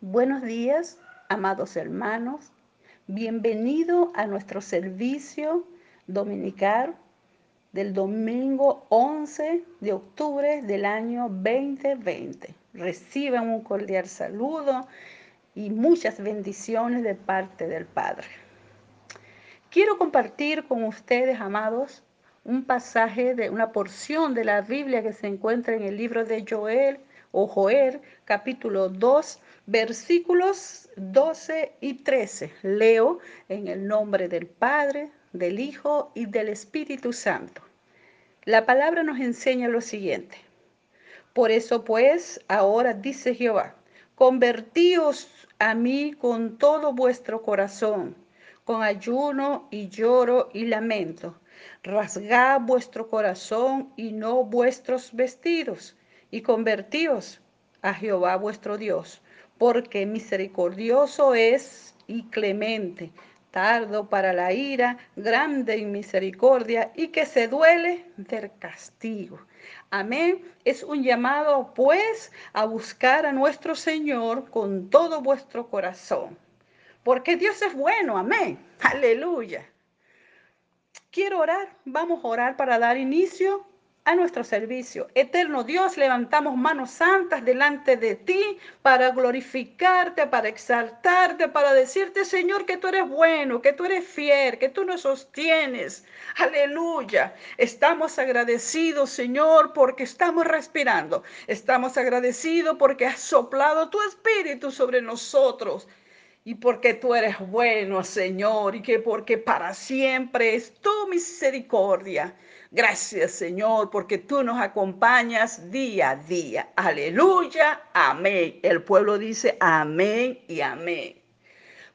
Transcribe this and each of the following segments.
Buenos días, amados hermanos. Bienvenido a nuestro servicio dominical del domingo 11 de octubre del año 2020. Reciban un cordial saludo y muchas bendiciones de parte del Padre. Quiero compartir con ustedes, amados, un pasaje de una porción de la Biblia que se encuentra en el libro de Joel o Joel, capítulo 2, versículos 12 y 13. Leo en el nombre del Padre, del Hijo y del Espíritu Santo. La palabra nos enseña lo siguiente. Por eso pues, ahora dice Jehová, convertíos a mí con todo vuestro corazón, con ayuno y lloro y lamento. Rasgad vuestro corazón y no vuestros vestidos y convertíos a Jehová vuestro Dios, porque misericordioso es y clemente, tardo para la ira, grande en misericordia y que se duele del castigo. Amén. Es un llamado pues a buscar a nuestro Señor con todo vuestro corazón. Porque Dios es bueno. Amén. Aleluya. Quiero orar. Vamos a orar para dar inicio a nuestro servicio. Eterno Dios, levantamos manos santas delante de ti para glorificarte, para exaltarte, para decirte, Señor, que tú eres bueno, que tú eres fiel, que tú nos sostienes. Aleluya. Estamos agradecidos, Señor, porque estamos respirando. Estamos agradecidos porque has soplado tu espíritu sobre nosotros y porque tú eres bueno, Señor, y que porque para siempre es tu misericordia. Gracias, Señor, porque tú nos acompañas día a día. Aleluya, amén. El pueblo dice amén y amén.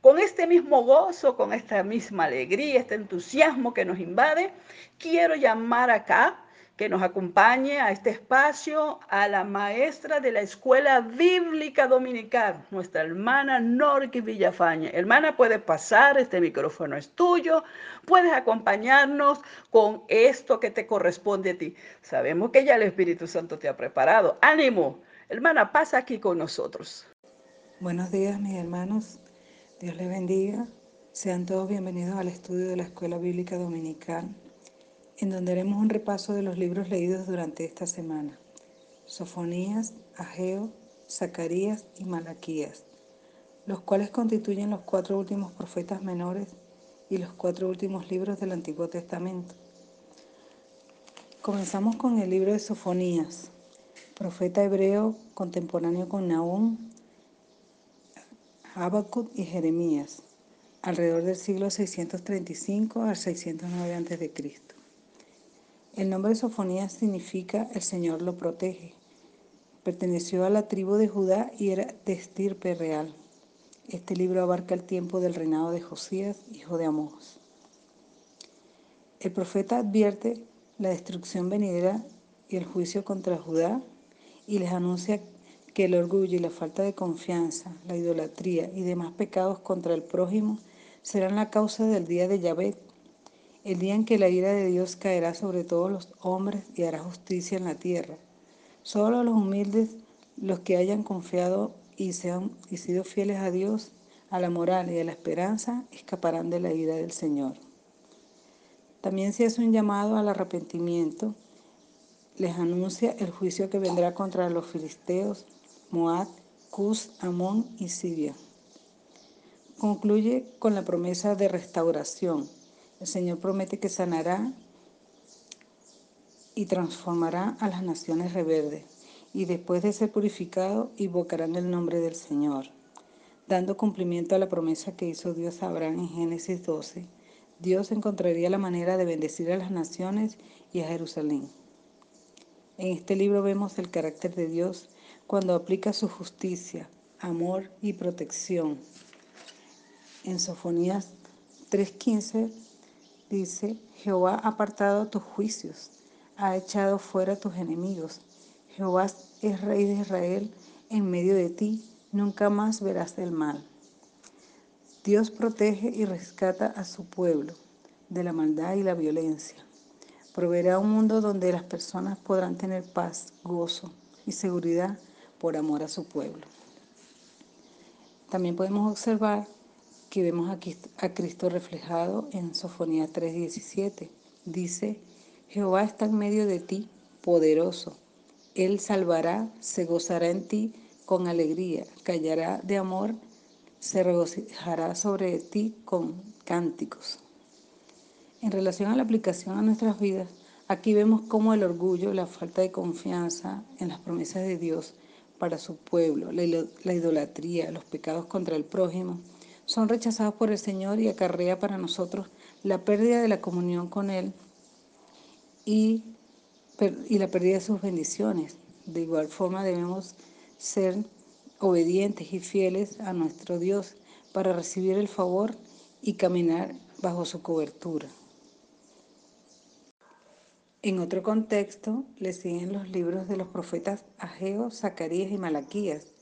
Con este mismo gozo, con esta misma alegría, este entusiasmo que nos invade, quiero llamar acá que nos acompañe a este espacio a la maestra de la Escuela Bíblica Dominical, nuestra hermana Norqui Villafaña. Hermana, puedes pasar, este micrófono es tuyo, puedes acompañarnos con esto que te corresponde a ti. Sabemos que ya el Espíritu Santo te ha preparado. Ánimo, hermana, pasa aquí con nosotros. Buenos días, mis hermanos. Dios les bendiga. Sean todos bienvenidos al estudio de la Escuela Bíblica Dominical en donde haremos un repaso de los libros leídos durante esta semana. Sofonías, Ageo, Zacarías y Malaquías, los cuales constituyen los cuatro últimos profetas menores y los cuatro últimos libros del Antiguo Testamento. Comenzamos con el libro de Sofonías, profeta hebreo contemporáneo con Nahum, Habacuc y Jeremías, alrededor del siglo 635 al 609 a.C. El nombre de Sofonías significa el Señor lo protege. Perteneció a la tribu de Judá y era de estirpe real. Este libro abarca el tiempo del reinado de Josías, hijo de Amós. El profeta advierte la destrucción venidera y el juicio contra Judá y les anuncia que el orgullo y la falta de confianza, la idolatría y demás pecados contra el prójimo serán la causa del día de Yahvé, el día en que la ira de Dios caerá sobre todos los hombres y hará justicia en la tierra. Solo los humildes, los que hayan confiado y, sean, y sido fieles a Dios, a la moral y a la esperanza, escaparán de la ira del Señor. También se hace un llamado al arrepentimiento. Les anuncia el juicio que vendrá contra los filisteos, Moab, Cus, Amón y Siria. Concluye con la promesa de restauración el Señor promete que sanará y transformará a las naciones rebeldes, y después de ser purificado, invocarán el nombre del Señor, dando cumplimiento a la promesa que hizo Dios a Abraham en Génesis 12. Dios encontraría la manera de bendecir a las naciones y a Jerusalén. En este libro vemos el carácter de Dios cuando aplica su justicia, amor y protección. En Sofonías 3.15 Dice, Jehová ha apartado tus juicios, ha echado fuera tus enemigos. Jehová es rey de Israel en medio de ti, nunca más verás el mal. Dios protege y rescata a su pueblo de la maldad y la violencia. Proveerá un mundo donde las personas podrán tener paz, gozo y seguridad por amor a su pueblo. También podemos observar que vemos aquí a Cristo reflejado en Sofonía 3:17. Dice, Jehová está en medio de ti, poderoso. Él salvará, se gozará en ti con alegría, callará de amor, se regocijará sobre ti con cánticos. En relación a la aplicación a nuestras vidas, aquí vemos cómo el orgullo, la falta de confianza en las promesas de Dios para su pueblo, la idolatría, los pecados contra el prójimo, son rechazados por el Señor y acarrea para nosotros la pérdida de la comunión con Él y, y la pérdida de sus bendiciones. De igual forma debemos ser obedientes y fieles a nuestro Dios para recibir el favor y caminar bajo su cobertura. En otro contexto, le siguen los libros de los profetas Ageo, Zacarías y Malaquías,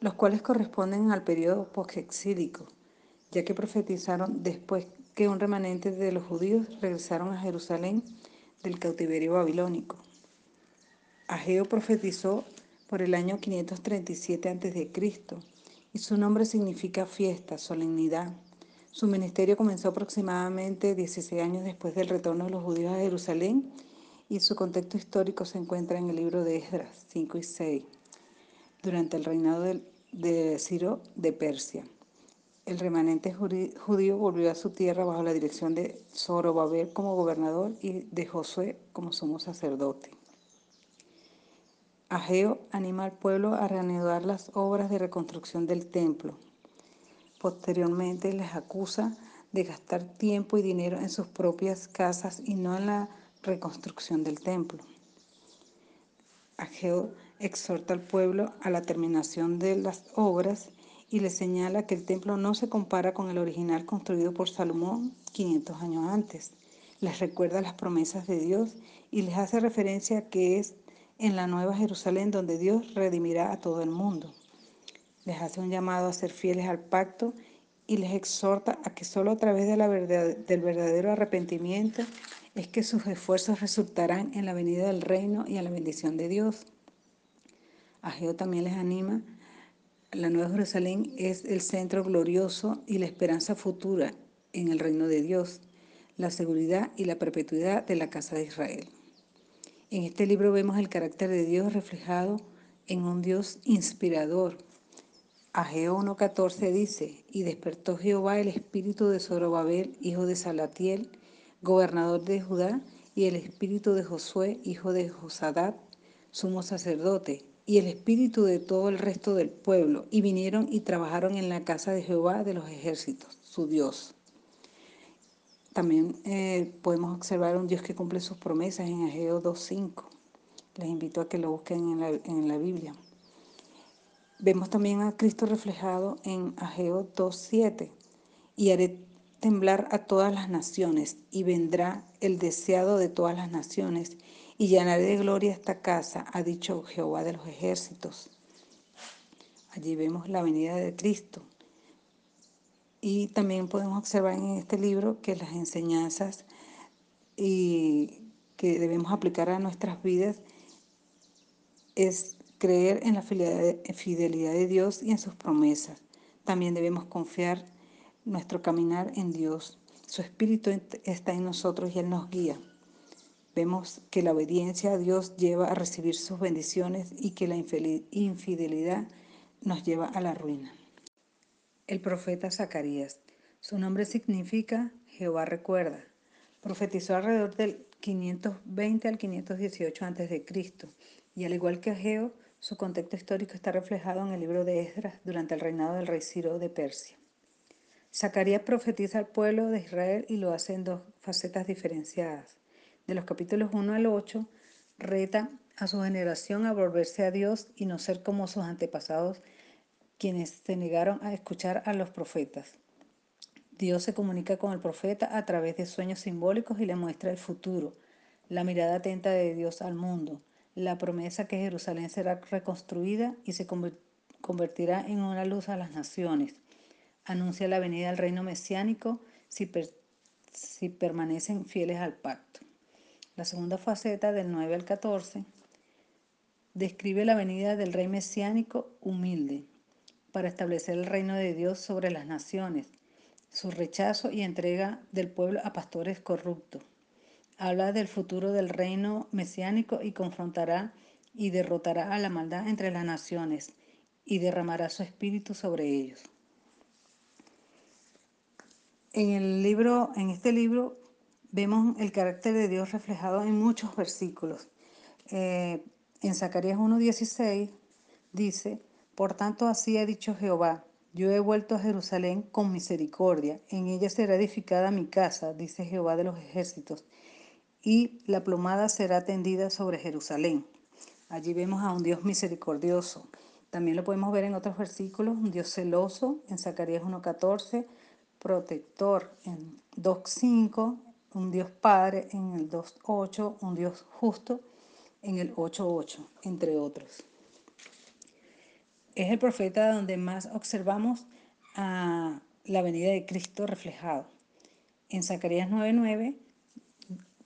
los cuales corresponden al periodo postexílico, ya que profetizaron después que un remanente de los judíos regresaron a Jerusalén del cautiverio babilónico. Ageo profetizó por el año 537 a.C. y su nombre significa fiesta, solemnidad. Su ministerio comenzó aproximadamente 16 años después del retorno de los judíos a Jerusalén y su contexto histórico se encuentra en el libro de Esdras 5 y 6, durante el reinado de, Ciro de Persia. El remanente judío volvió a su tierra bajo la dirección de Zorobabel como gobernador y de Josué como sumo sacerdote. Ageo anima al pueblo a reanudar las obras de reconstrucción del templo. Posteriormente les acusa de gastar tiempo y dinero en sus propias casas y no en la reconstrucción del templo. Ageo exhorta al pueblo a la terminación de las obras y le señala que el templo no se compara con el original construido por Salomón 500 años antes. Les recuerda las promesas de Dios y les hace referencia a que es en la Nueva Jerusalén donde Dios redimirá a todo el mundo. Les hace un llamado a ser fieles al pacto y les exhorta a que solo a través de la verdad, del verdadero arrepentimiento es que sus esfuerzos resultarán en la venida del reino y en la bendición de Dios. Ageo también les anima. La Nueva Jerusalén es el centro glorioso y la esperanza futura en el reino de Dios, la seguridad y la perpetuidad de la casa de Israel. En este libro vemos el carácter de Dios reflejado en un Dios inspirador. Ageo 1.14 dice, y despertó Jehová el espíritu de Zorobabel, hijo de Salatiel, gobernador de Judá, y el espíritu de Josué, hijo de Josadat, sumo sacerdote, y el espíritu de todo el resto del pueblo, y vinieron y trabajaron en la casa de Jehová de los ejércitos, su Dios. También eh, podemos observar un Dios que cumple sus promesas en Ageo 2.5. Les invito a que lo busquen en la, en la Biblia. Vemos también a Cristo reflejado en Ageo 2.7. Y haré temblar a todas las naciones, y vendrá el deseado de todas las naciones, y llenaré de gloria esta casa, ha dicho Jehová de los ejércitos. Allí vemos la venida de Cristo. Y también podemos observar en este libro que las enseñanzas y que debemos aplicar a nuestras vidas es creer en la fidelidad de Dios y en sus promesas. También debemos confiar nuestro caminar en Dios. Su espíritu está en nosotros y Él nos guía. Vemos que la obediencia a Dios lleva a recibir sus bendiciones y que la infidelidad nos lleva a la ruina. El profeta Zacarías. Su nombre significa Jehová recuerda. Profetizó alrededor del 520 al 518 a.C. y al igual que Ageo, su contexto histórico está reflejado en el libro de Esdras durante el reinado del rey Ciro de Persia. Zacarías profetiza al pueblo de Israel y lo hace en dos facetas diferenciadas. De los capítulos 1 al 8, reta a su generación a volverse a Dios y no ser como sus antepasados quienes se negaron a escuchar a los profetas. Dios se comunica con el profeta a través de sueños simbólicos y le muestra el futuro, la mirada atenta de Dios al mundo, la promesa que Jerusalén será reconstruida y se convertirá en una luz a las naciones. Anuncia la venida del reino mesiánico si, si permanecen fieles al pacto. La segunda faceta, del 9 al 14, describe la venida del rey mesiánico humilde, para establecer el reino de Dios sobre las naciones, su rechazo y entrega del pueblo a pastores corruptos. Habla del futuro del reino mesiánico y confrontará y derrotará a la maldad entre las naciones y derramará su espíritu sobre ellos. En el libro, en este libro, vemos el carácter de Dios reflejado en muchos versículos. Eh, en Zacarías 1.16 dice, Por tanto así ha dicho Jehová, yo he vuelto a Jerusalén con misericordia, en ella será edificada mi casa, dice Jehová de los ejércitos, y la plomada será tendida sobre Jerusalén. Allí vemos a un Dios misericordioso. También lo podemos ver en otros versículos, un Dios celoso en Zacarías 1.14, protector en 2.5, un Dios Padre en el 2.8, un Dios justo en el 8.8, entre otros. Es el profeta donde más observamos la venida de Cristo reflejado. En Zacarías 9.9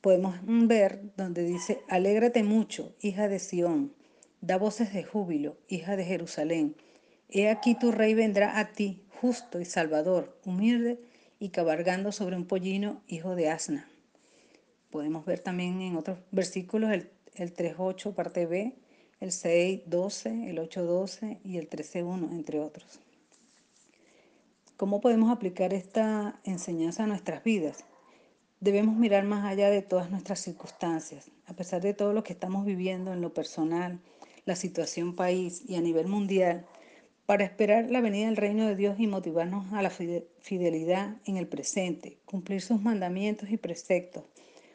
podemos ver donde dice, alégrate mucho, hija de Sión, da voces de júbilo, hija de Jerusalén. He aquí tu rey vendrá a ti, justo y salvador, humilde y cabalgando sobre un pollino, hijo de asna. Podemos ver también en otros versículos el, el 3.8, parte B, el 6.12, el 8.12 y el 13.1, entre otros. ¿Cómo podemos aplicar esta enseñanza a nuestras vidas? Debemos mirar más allá de todas nuestras circunstancias, a pesar de todo lo que estamos viviendo en lo personal, la situación país y a nivel mundial, para esperar la venida del reino de Dios y motivarnos a la fidelidad en el presente, cumplir sus mandamientos y preceptos,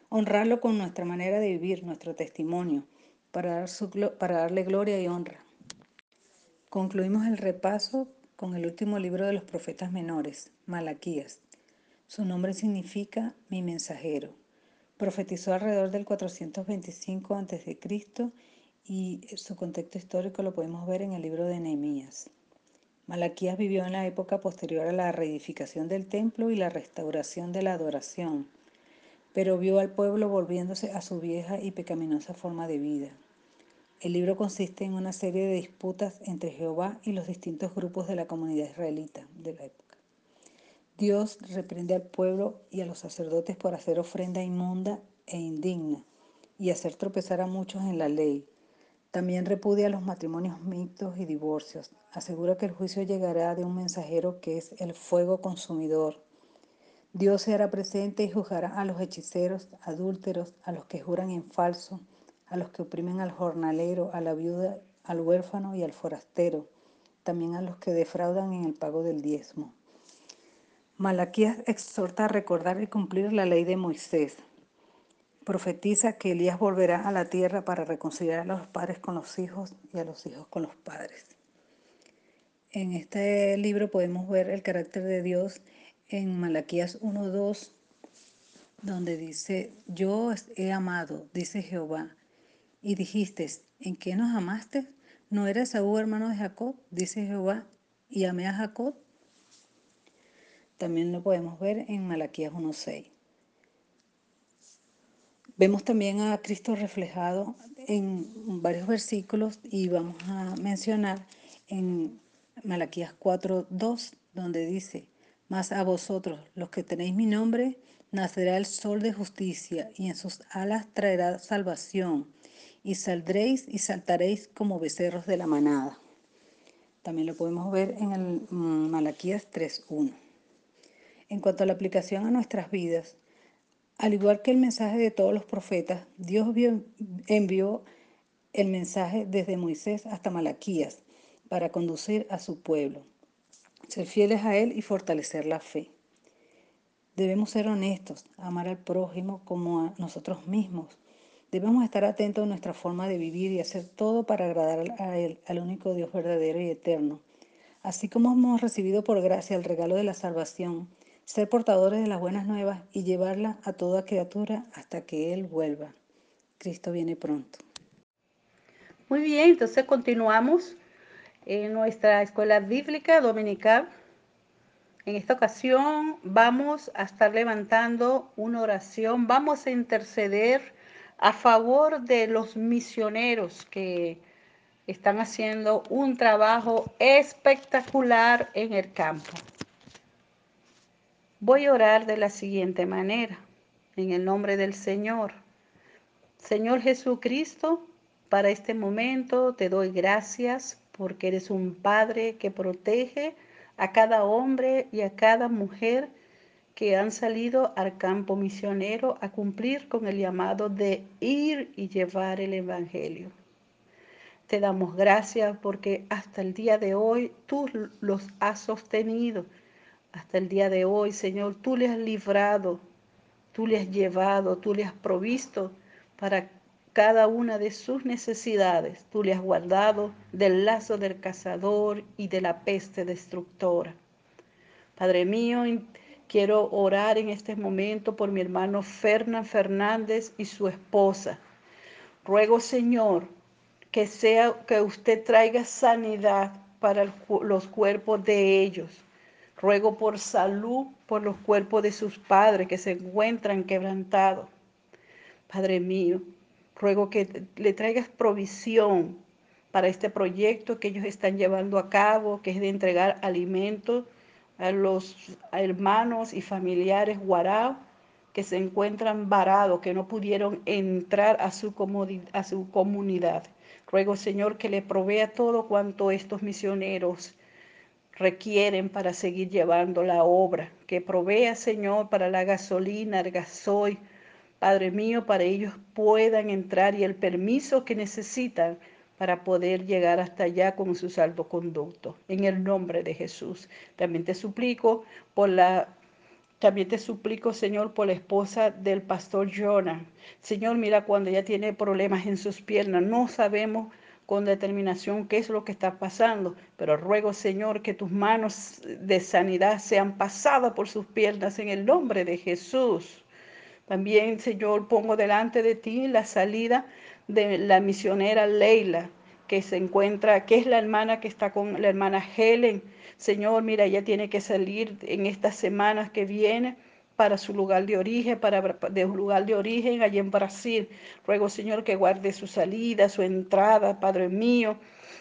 honrarlo con nuestra manera de vivir, nuestro testimonio, para, darle gloria y honra. Concluimos el repaso con el último libro de los profetas menores, Malaquías. Su nombre significa mi mensajero. Profetizó alrededor del 425 a.C. y su contexto histórico lo podemos ver en el libro de Nehemías. Malaquías vivió en la época posterior a la reedificación del templo y la restauración de la adoración, pero vio al pueblo volviéndose a su vieja y pecaminosa forma de vida. El libro consiste en una serie de disputas entre Jehová y los distintos grupos de la comunidad israelita de la época. Dios reprende al pueblo y a los sacerdotes por hacer ofrenda inmunda e indigna y hacer tropezar a muchos en la ley. También repudia los matrimonios mixtos y divorcios. Asegura que el juicio llegará de un mensajero que es el fuego consumidor. Dios se hará presente y juzgará a los hechiceros, adúlteros, a los que juran en falso, a los que oprimen al jornalero, a la viuda, al huérfano y al forastero, también a los que defraudan en el pago del diezmo. Malaquías exhorta a recordar y cumplir la ley de Moisés. Profetiza que Elías volverá a la tierra para reconciliar a los padres con los hijos y a los hijos con los padres. En este libro podemos ver el carácter de Dios en Malaquías 1.2, donde dice, yo he amado, dice Jehová, y dijiste, ¿en qué nos amaste? ¿No eres Saúl hermano de Jacob? Dice Jehová, y amé a Jacob también lo podemos ver en Malaquías 1.6. Vemos también a Cristo reflejado en varios versículos y vamos a mencionar en Malaquías 4.2, donde dice, Mas a vosotros, los que tenéis mi nombre, nacerá el sol de justicia y en sus alas traerá salvación y saldréis y saltaréis como becerros de la manada. También lo podemos ver en el mm, Malaquías 3.1 en cuanto a la aplicación a nuestras vidas. Al igual que el mensaje de todos los profetas, Dios envió el mensaje desde Moisés hasta Malaquías para conducir a su pueblo, ser fieles a Él y fortalecer la fe. Debemos ser honestos, amar al prójimo como a nosotros mismos. Debemos estar atentos a nuestra forma de vivir y hacer todo para agradar a Él, al único Dios verdadero y eterno. Así como hemos recibido por gracia el regalo de la salvación, ser portadores de las buenas nuevas y llevarlas a toda criatura hasta que Él vuelva. Cristo viene pronto. Muy bien, entonces continuamos en nuestra escuela bíblica dominical. En esta ocasión vamos a estar levantando una oración, vamos a interceder a favor de los misioneros que están haciendo un trabajo espectacular en el campo. Voy a orar de la siguiente manera, en el nombre del Señor. Señor Jesucristo, para este momento te doy gracias porque eres un Padre que protege a cada hombre y a cada mujer que han salido al campo misionero a cumplir con el llamado de ir y llevar el Evangelio. Te damos gracias porque hasta el día de hoy tú los has sostenido hasta el día de hoy, Señor, tú le has librado, tú le has llevado, tú le has provisto para cada una de sus necesidades. Tú le has guardado del lazo del cazador y de la peste destructora. Padre mío, quiero orar en este momento por mi hermano Fernán Fernández y su esposa. Ruego, Señor, que sea que usted traiga sanidad para los cuerpos de ellos Ruego por salud por los cuerpos de sus padres que se encuentran quebrantados. Padre mío, ruego que le traigas provisión para este proyecto que ellos están llevando a cabo, que es de entregar alimentos a los hermanos y familiares guarao que se encuentran varados, que no pudieron entrar a su, a su comunidad. Ruego, Señor, que le provea todo cuanto estos misioneros requieren para seguir llevando la obra. Que provea, Señor, para la gasolina, el gasoil, Padre mío, para ellos puedan entrar y el permiso que necesitan para poder llegar hasta allá con su salvoconducto. En el nombre de Jesús. También te suplico por la también te suplico, Señor, por la esposa del pastor Jonah. Señor, mira cuando ella tiene problemas en sus piernas, no sabemos con determinación qué es lo que está pasando, pero ruego, Señor, que tus manos de sanidad sean pasadas por sus piernas en el nombre de Jesús. También, Señor, pongo delante de ti la salida de la misionera Leila, que se encuentra, que es la hermana que está con la hermana Helen. Señor, mira, ella tiene que salir en estas semanas que vienen para su lugar de origen, para de un lugar de origen allí en Brasil. Ruego, Señor, que guarde su salida, su entrada, Padre mío,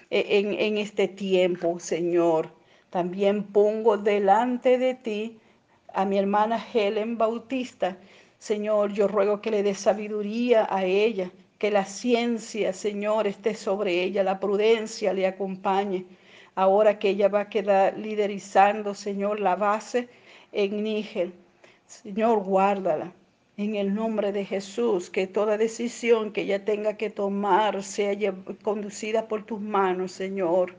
e, en, en este tiempo, Señor. También pongo delante de ti a mi hermana Helen Bautista. Señor, yo ruego que le dé sabiduría a ella, que la ciencia, Señor, esté sobre ella, la prudencia le acompañe. Ahora que ella va a quedar liderizando, Señor, la base en Níger. Señor, guárdala. En el nombre de Jesús, que toda decisión que ella tenga que tomar sea conducida por tus manos, Señor.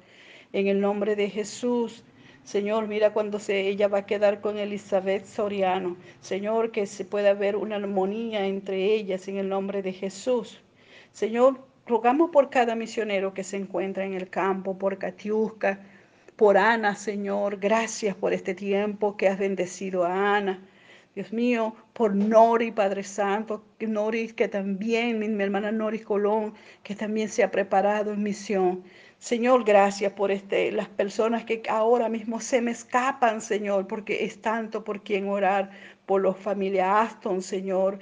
En el nombre de Jesús, Señor, mira cuando se, ella va a quedar con Elizabeth Soriano. Señor, que se pueda ver una armonía entre ellas en el nombre de Jesús. Señor, rogamos por cada misionero que se encuentra en el campo, por Catiusca, por Ana, Señor. Gracias por este tiempo que has bendecido a Ana. Dios mío, por Nori, Padre Santo, Nori que también, mi, hermana Nori Colón, que también se ha preparado en misión. Señor, gracias por este, las personas que ahora mismo se me escapan, Señor, porque es tanto por quien orar, por los familia Aston, Señor.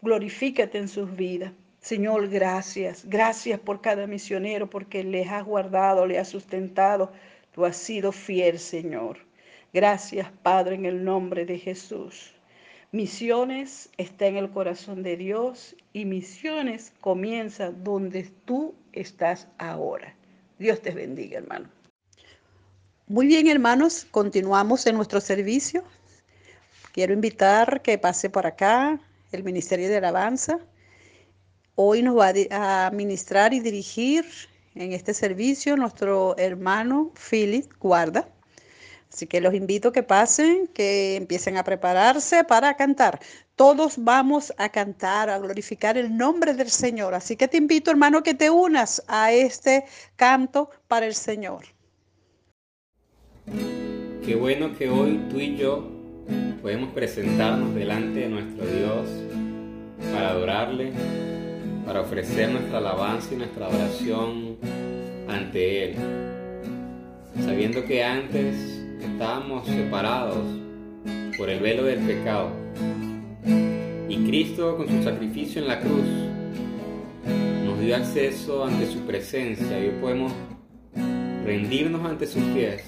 Glorifícate en sus vidas. Señor, gracias. Gracias por cada misionero, porque les has guardado, le has sustentado. Tú has sido fiel, Señor. Gracias, Padre, en el nombre de Jesús. Misiones está en el corazón de Dios y misiones comienza donde tú estás ahora. Dios te bendiga, hermano. Muy bien, hermanos, continuamos en nuestro servicio. Quiero invitar que pase por acá el Ministerio de Alabanza. Hoy nos va a ministrar y dirigir en este servicio nuestro hermano Philip Guarda. Así que los invito a que pasen, que empiecen a prepararse para cantar. Todos vamos a cantar, a glorificar el nombre del Señor. Así que te invito, hermano, que te unas a este canto para el Señor. Qué bueno que hoy tú y yo podemos presentarnos delante de nuestro Dios para adorarle, para ofrecer nuestra alabanza y nuestra adoración ante Él. Sabiendo que antes estábamos separados por el velo del pecado. Y Cristo con su sacrificio en la cruz nos dio acceso ante su presencia y hoy podemos rendirnos ante sus pies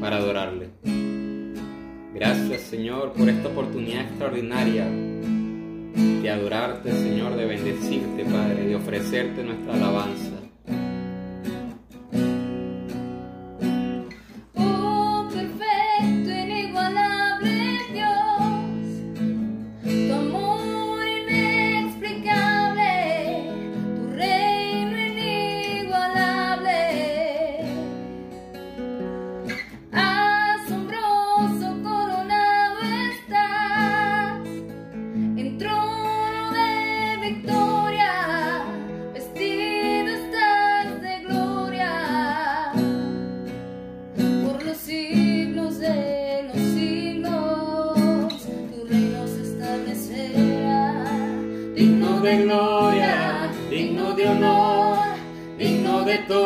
para adorarle. Gracias Señor por esta oportunidad extraordinaria de adorarte Señor, de bendecirte Padre, de ofrecerte nuestra alabanza. Que el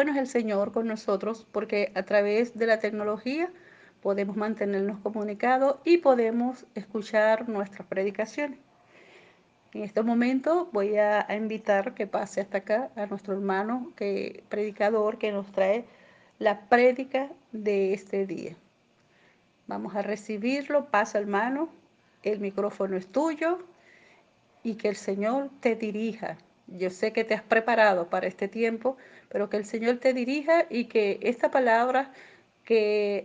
bueno es el Señor con nosotros porque a través de la tecnología podemos mantenernos comunicados y podemos escuchar nuestras predicaciones. En este momento voy a, invitar que pase hasta acá a nuestro hermano que, predicador que nos trae la prédica de este día. Vamos a recibirlo, pasa hermano, el micrófono es tuyo y que el Señor te dirija. Yo sé que te has preparado para este tiempo, pero que el Señor te dirija y que esta palabra que,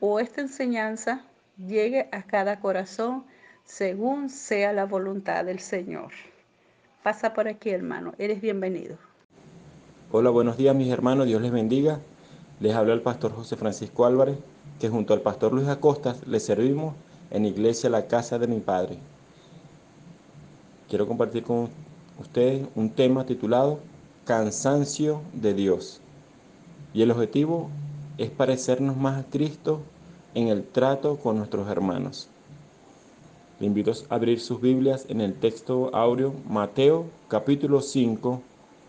o esta enseñanza llegue a cada corazón según sea la voluntad del Señor. Pasa por aquí, hermano. Eres bienvenido. Hola, buenos días, mis hermanos. Dios les bendiga. Les habla el pastor José Francisco Álvarez, que junto al pastor Luis Acosta le servimos en Iglesia La Casa de mi Padre. Quiero compartir con ustedes un tema titulado Cansancio de Dios. Y el objetivo es parecernos más a Cristo en el trato con nuestros hermanos. Le invito a abrir sus Biblias en el texto áureo Mateo capítulo 5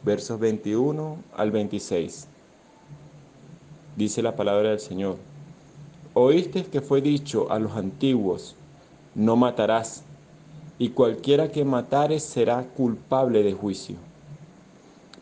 versos 21 al 26. Dice la palabra del Señor. Oíste que fue dicho a los antiguos, no matarás, y cualquiera que matare será culpable de juicio.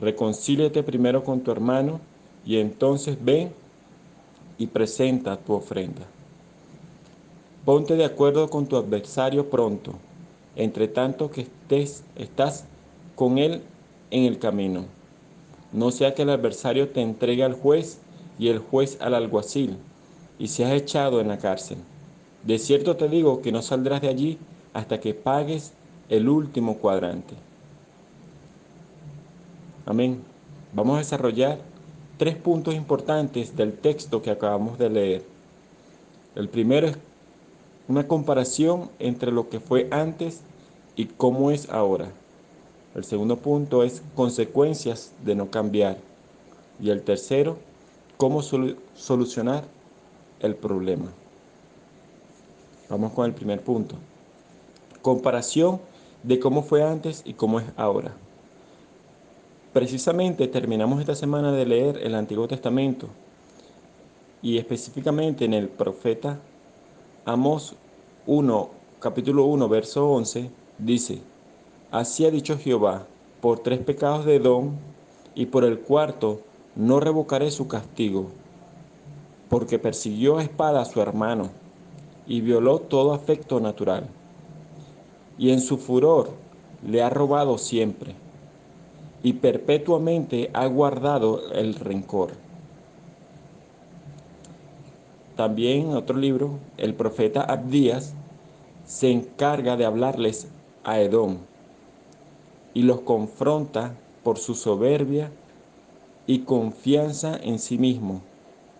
reconcíliate primero con tu hermano y entonces ven y presenta tu ofrenda. Ponte de acuerdo con tu adversario pronto, entre tanto que estés, estás con él en el camino. No sea que el adversario te entregue al juez y el juez al alguacil y seas echado en la cárcel. De cierto te digo que no saldrás de allí hasta que pagues el último cuadrante. Amén. Vamos a desarrollar tres puntos importantes del texto que acabamos de leer. El primero es una comparación entre lo que fue antes y cómo es ahora. El segundo punto es consecuencias de no cambiar. Y el tercero, cómo solucionar el problema. Vamos con el primer punto. Comparación de cómo fue antes y cómo es ahora. Precisamente terminamos esta semana de leer el Antiguo Testamento y específicamente en el profeta Amos 1, capítulo 1, verso 11, dice, Así ha dicho Jehová, por tres pecados de Edom y por el cuarto no revocaré su castigo porque persiguió a espada a su hermano y violó todo afecto natural. Y en su furor le ha robado siempre y perpetuamente ha guardado el rencor. También en otro libro, el profeta Abdías se encarga de hablarles a Edom y los confronta por su soberbia y confianza en sí mismo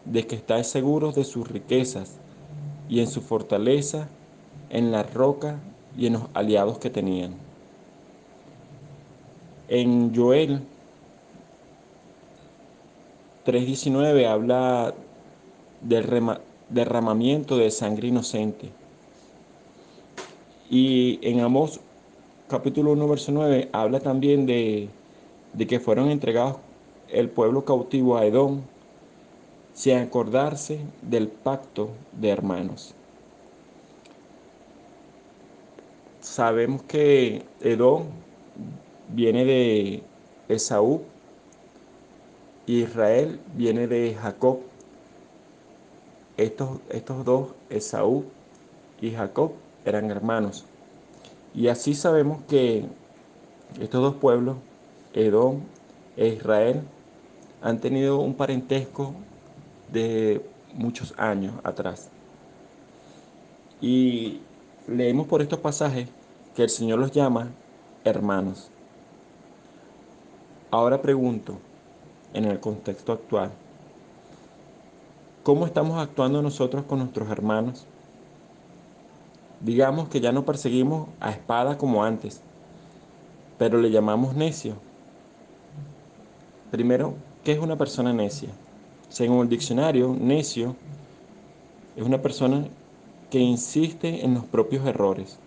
de que estáis seguros de sus riquezas y en su fortaleza, en la roca y en los aliados que tenían. En Joel 3.19 habla del derramamiento de sangre inocente. Y en Amós capítulo 1, verso 9 habla también de, de que fueron entregados el pueblo cautivo a Edom sin acordarse del pacto de hermanos. Sabemos que Edom viene de Esaú, Israel viene de Jacob. Estos, estos dos, Esaú y Jacob, eran hermanos. Y así sabemos que estos dos pueblos, Edom e Israel, han tenido un parentesco de muchos años atrás. Y leemos por estos pasajes que el Señor los llama hermanos. Ahora pregunto, en el contexto actual. ¿Cómo estamos actuando nosotros con nuestros hermanos? Digamos que ya no perseguimos a espada como antes, pero le llamamos necio. Primero, ¿qué es una persona necia? Según el diccionario, necio es una persona que insiste en los propios errores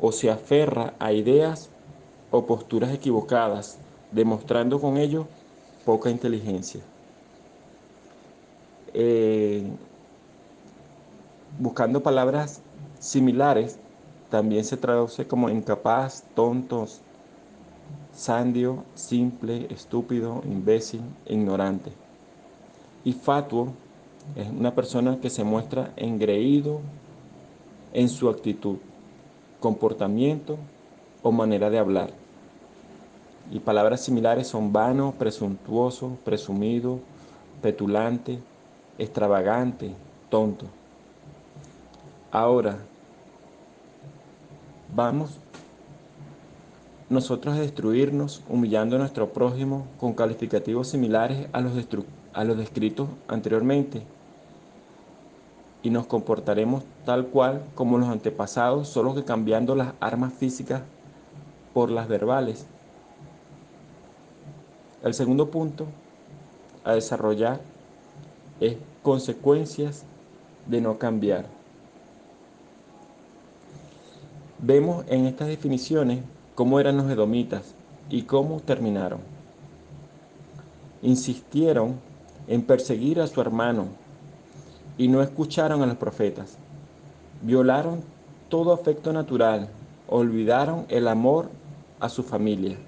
o se aferra a ideas o posturas equivocadas, demostrando con ello poca inteligencia. Eh, buscando palabras similares, también se traduce como incapaz, tontos, sandio, simple, estúpido, imbécil, ignorante. Y fatuo es una persona que se muestra engreído en su actitud, comportamiento o manera de hablar. Y palabras similares son vano, presuntuoso, presumido, petulante, extravagante, tonto. Ahora, vamos nosotros a destruirnos humillando a nuestro prójimo con calificativos similares a los, a los descritos anteriormente. Y nos comportaremos tal cual como los antepasados, solo que cambiando las armas físicas por las verbales. El segundo punto a desarrollar es consecuencias de no cambiar. Vemos en estas definiciones cómo eran los edomitas y cómo terminaron. Insistieron en perseguir a su hermano y no escucharon a los profetas. Violaron todo afecto natural, olvidaron el amor a su familia.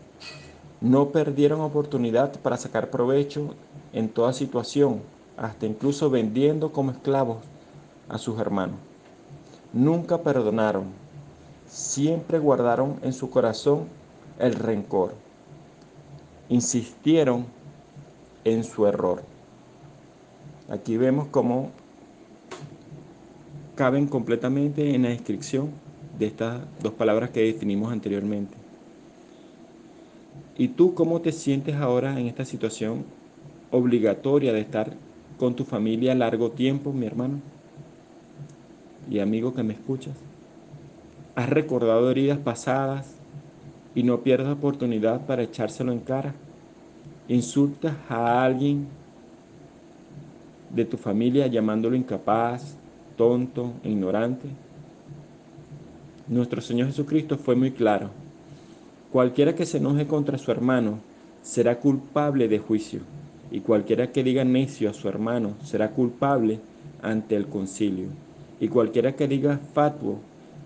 No perdieron oportunidad para sacar provecho en toda situación hasta incluso vendiendo como esclavos a sus hermanos. Nunca perdonaron, siempre guardaron en su corazón el rencor. Insistieron en su error. Aquí vemos cómo caben completamente en la descripción de estas dos palabras que definimos anteriormente. ¿Y tú cómo te sientes ahora en esta situación obligatoria de estar con tu familia largo tiempo, mi hermano y amigo que me escuchas. Has recordado heridas pasadas y no pierdas oportunidad para echárselo en cara. Insultas a alguien de tu familia llamándolo incapaz, tonto, ignorante. Nuestro Señor Jesucristo fue muy claro. Cualquiera que se enoje contra su hermano será culpable de juicio y cualquiera que diga necio a su hermano será culpable ante el concilio, y cualquiera que diga fatuo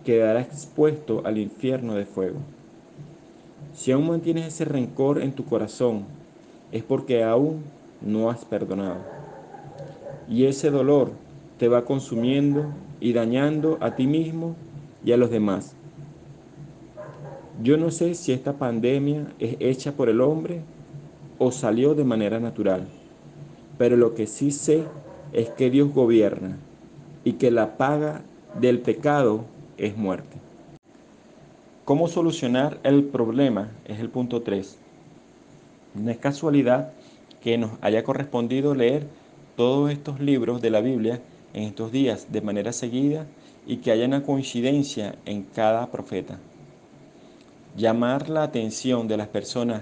quedará expuesto al infierno de fuego. Si aún mantienes ese rencor en tu corazón, es porque aún no has perdonado. Y ese dolor te va consumiendo y dañando a ti mismo y a los demás. Yo no sé si esta pandemia es hecha por el hombre o salió de manera natural. Pero lo que sí sé es que Dios gobierna y que la paga del pecado es muerte. ¿Cómo solucionar el problema? Es el punto 3. No es casualidad que nos haya correspondido leer todos estos libros de la Biblia en estos días de manera seguida y que haya una coincidencia en cada profeta. Llamar la atención de las personas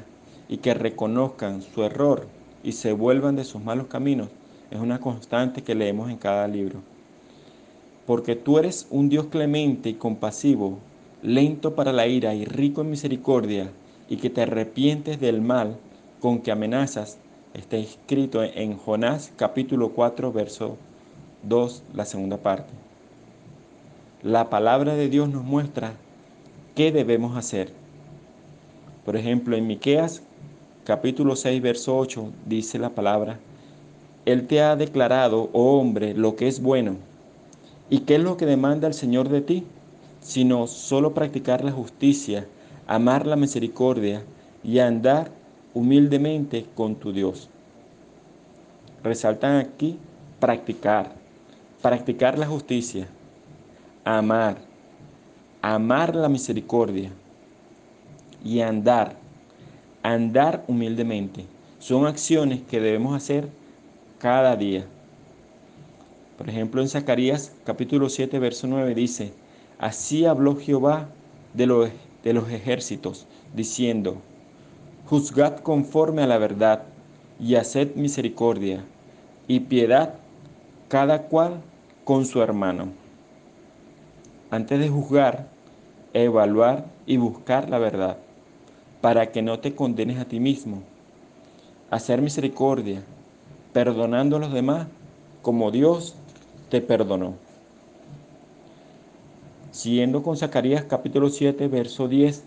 y que reconozcan su error y se vuelvan de sus malos caminos es una constante que leemos en cada libro. Porque tú eres un Dios clemente y compasivo, lento para la ira y rico en misericordia, y que te arrepientes del mal con que amenazas, está escrito en Jonás capítulo 4, verso 2, la segunda parte. La palabra de Dios nos muestra qué debemos hacer. Por ejemplo, en Miqueas capítulo 6, verso 8, dice la palabra, Él te ha declarado, oh hombre, lo que es bueno. ¿Y qué es lo que demanda el Señor de ti? Sino solo practicar la justicia, amar la misericordia y andar humildemente con tu Dios. Resaltan aquí practicar, practicar la justicia, amar, amar la misericordia y andar andar humildemente. Son acciones que debemos hacer cada día. Por ejemplo, en Zacarías capítulo 7, verso 9 dice, Así habló Jehová de los, de los ejércitos, diciendo, Juzgad conforme a la verdad y haced misericordia y piedad cada cual con su hermano. Antes de juzgar, evaluar y buscar la verdad, para que no te condenes a ti mismo. Hacer misericordia, perdonando a los demás como Dios te perdonó. Siguiendo con Zacarías capítulo 7, verso 10,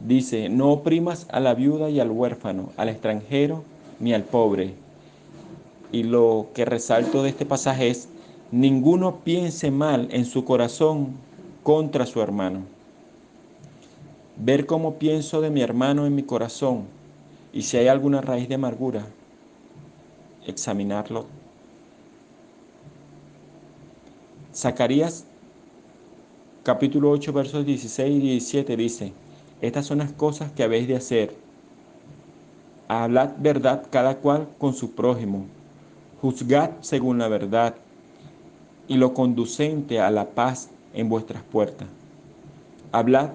dice, no oprimas a la viuda y al huérfano, al extranjero ni al pobre. Y lo que resalto de este pasaje es, ninguno piense mal en su corazón contra su hermano. Ver cómo pienso de mi hermano en mi corazón y si hay alguna raíz de amargura, examinarlo. Zacarías capítulo 8 versos 16 y 17 dice, estas son las cosas que habéis de hacer. Hablad verdad cada cual con su prójimo. Juzgad según la verdad y lo conducente a la paz en vuestras puertas. Hablad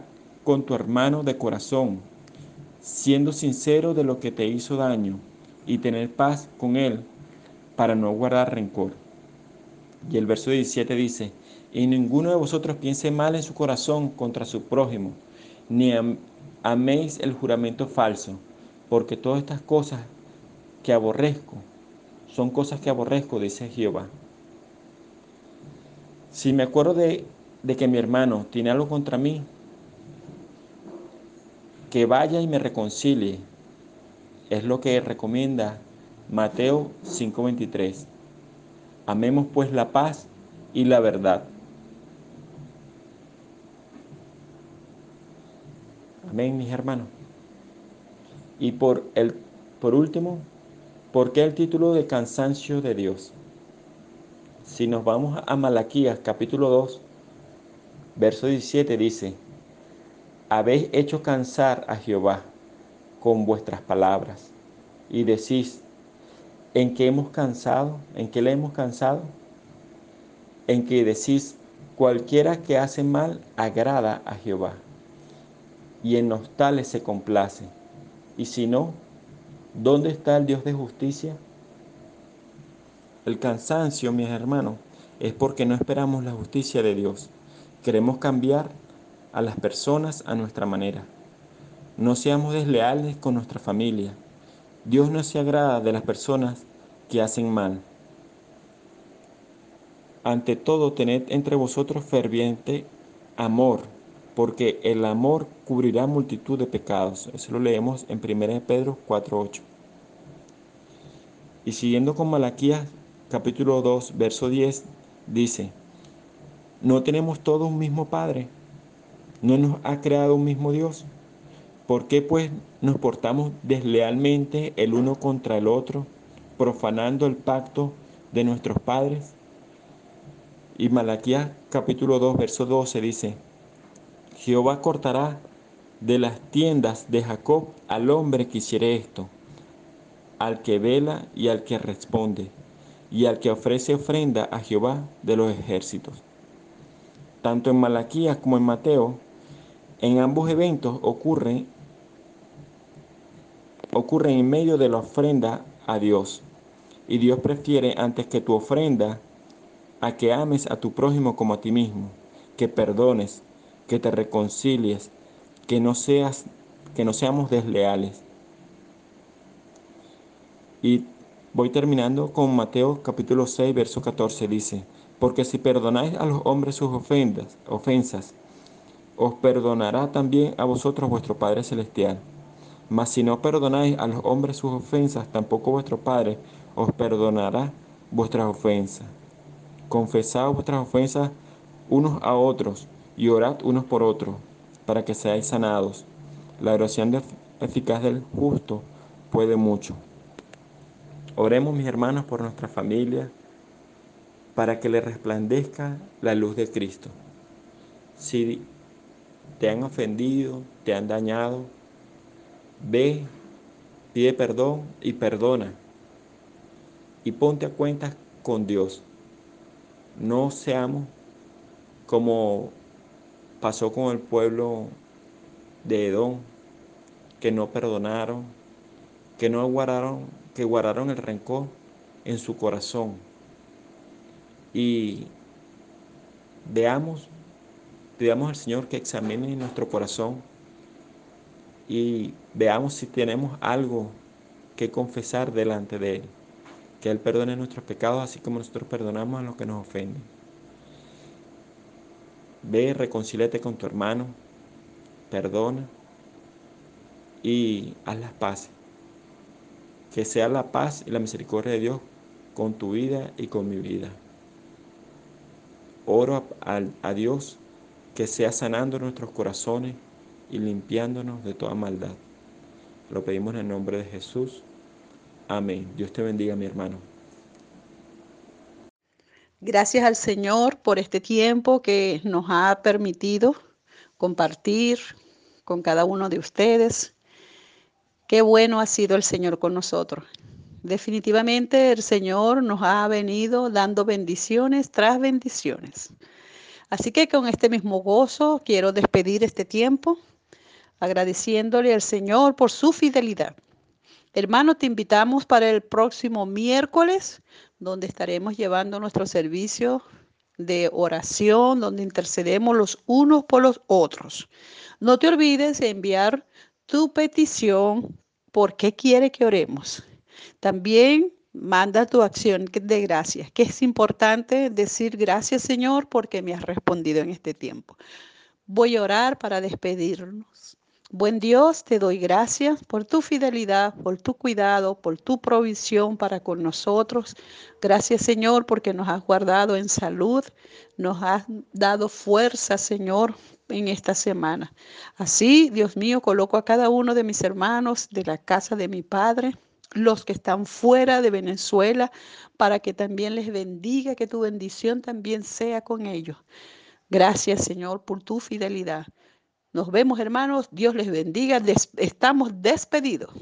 con tu hermano de corazón, siendo sincero de lo que te hizo daño y tener paz con él para no guardar rencor. Y el verso 17 dice, y ninguno de vosotros piense mal en su corazón contra su prójimo ni améis el juramento falso, porque todas estas cosas que aborrezco son cosas que aborrezco, dice Jehová. Si me acuerdo de, de que mi hermano tiene algo contra mí, que vaya y me reconcilie. Es lo que recomienda Mateo 5:23. Amemos pues la paz y la verdad. Amén, mis hermanos. Y por, el, por último, ¿por qué el título de cansancio de Dios? Si nos vamos a Malaquías capítulo 2, verso 17 dice, habéis hecho cansar a Jehová con vuestras palabras y decís, ¿en qué hemos cansado? ¿En qué le hemos cansado? En que decís, cualquiera que hace mal agrada a Jehová y en los tales se complace. Y si no, ¿dónde está el Dios de justicia? El cansancio, mis hermanos, es porque no esperamos la justicia de Dios. Queremos cambiar a las personas a nuestra manera. No seamos desleales con nuestra familia. Dios no se agrada de las personas que hacen mal. Ante todo, tened entre vosotros ferviente amor porque el amor cubrirá multitud de pecados. Eso lo leemos en 1 Pedro 4.8. Y siguiendo con Malaquías capítulo 2, verso 10, dice, ¿no tenemos todos un mismo Padre? ¿No nos ha creado un mismo Dios? ¿Por qué pues nos portamos deslealmente el uno contra el otro, profanando el pacto de nuestros padres? Y Malaquías capítulo 2, verso 12 dice, Jehová cortará de las tiendas de Jacob al hombre que hiciere esto, al que vela y al que responde, y al que ofrece ofrenda a Jehová de los ejércitos. Tanto en Malaquías como en Mateo, en ambos eventos ocurre, ocurre en medio de la ofrenda a Dios. Y Dios prefiere antes que tu ofrenda a que ames a tu prójimo como a ti mismo, que perdones, que te reconcilies, que no seas que no seamos desleales. Y voy terminando con Mateo capítulo 6, verso 14 dice, porque si perdonáis a los hombres sus ofensas, ofensas, os perdonará también a vosotros vuestro Padre celestial. Mas si no perdonáis a los hombres sus ofensas, tampoco vuestro Padre os perdonará vuestras ofensas. Confesad vuestras ofensas unos a otros y orad unos por otros, para que seáis sanados. La oración eficaz del justo puede mucho. Oremos, mis hermanos, por nuestra familia, para que le resplandezca la luz de Cristo. Te han ofendido, te han dañado, ve, Pide perdón y perdona. Y ponte a cuentas con Dios. No seamos como pasó con el pueblo de Edom, que no perdonaron, que no guardaron, que guardaron el rencor en su corazón. Y veamos, pidamos al Señor que examine nuestro corazón y veamos si tenemos algo que confesar delante de Él. Que Él perdone nuestros pecados así como nosotros perdonamos a los que nos ofenden. Ve, reconcíliate con tu hermano, perdona y haz las paces. Que sea la paz y la misericordia de Dios con tu vida y con mi vida. Oro a, a Dios que sea sanando nuestros corazones y limpiándonos de toda maldad. Lo pedimos en el nombre de Jesús. Amén. Dios te bendiga, mi hermano. Gracias al Señor por este tiempo que nos ha permitido compartir con cada uno de ustedes. Qué bueno ha sido el Señor con nosotros. Definitivamente el Señor nos ha venido dando bendiciones tras bendiciones. Así que con este mismo gozo quiero despedir este tiempo agradeciéndole al Señor por su fidelidad. Hermano, te invitamos para el próximo miércoles, donde estaremos llevando nuestro servicio de oración, donde intercedemos los unos por los otros. No te olvides de enviar tu petición, por qué quiere que oremos. También manda tu acción de gracias, que es importante decir gracias Señor porque me has respondido en este tiempo. Voy a orar para despedirnos. Buen Dios, te doy gracias por tu fidelidad, por tu cuidado, por tu provisión para con nosotros. Gracias, Señor, porque nos has guardado en salud, nos has dado fuerza, Señor, en esta semana. Así, Dios mío, coloco a cada uno de mis hermanos de la casa de mi Padre, los que están fuera de Venezuela, para que también les bendiga, que tu bendición también sea con ellos. Gracias, Señor, por tu fidelidad. Nos vemos, hermanos. Dios les bendiga. estamos despedidos.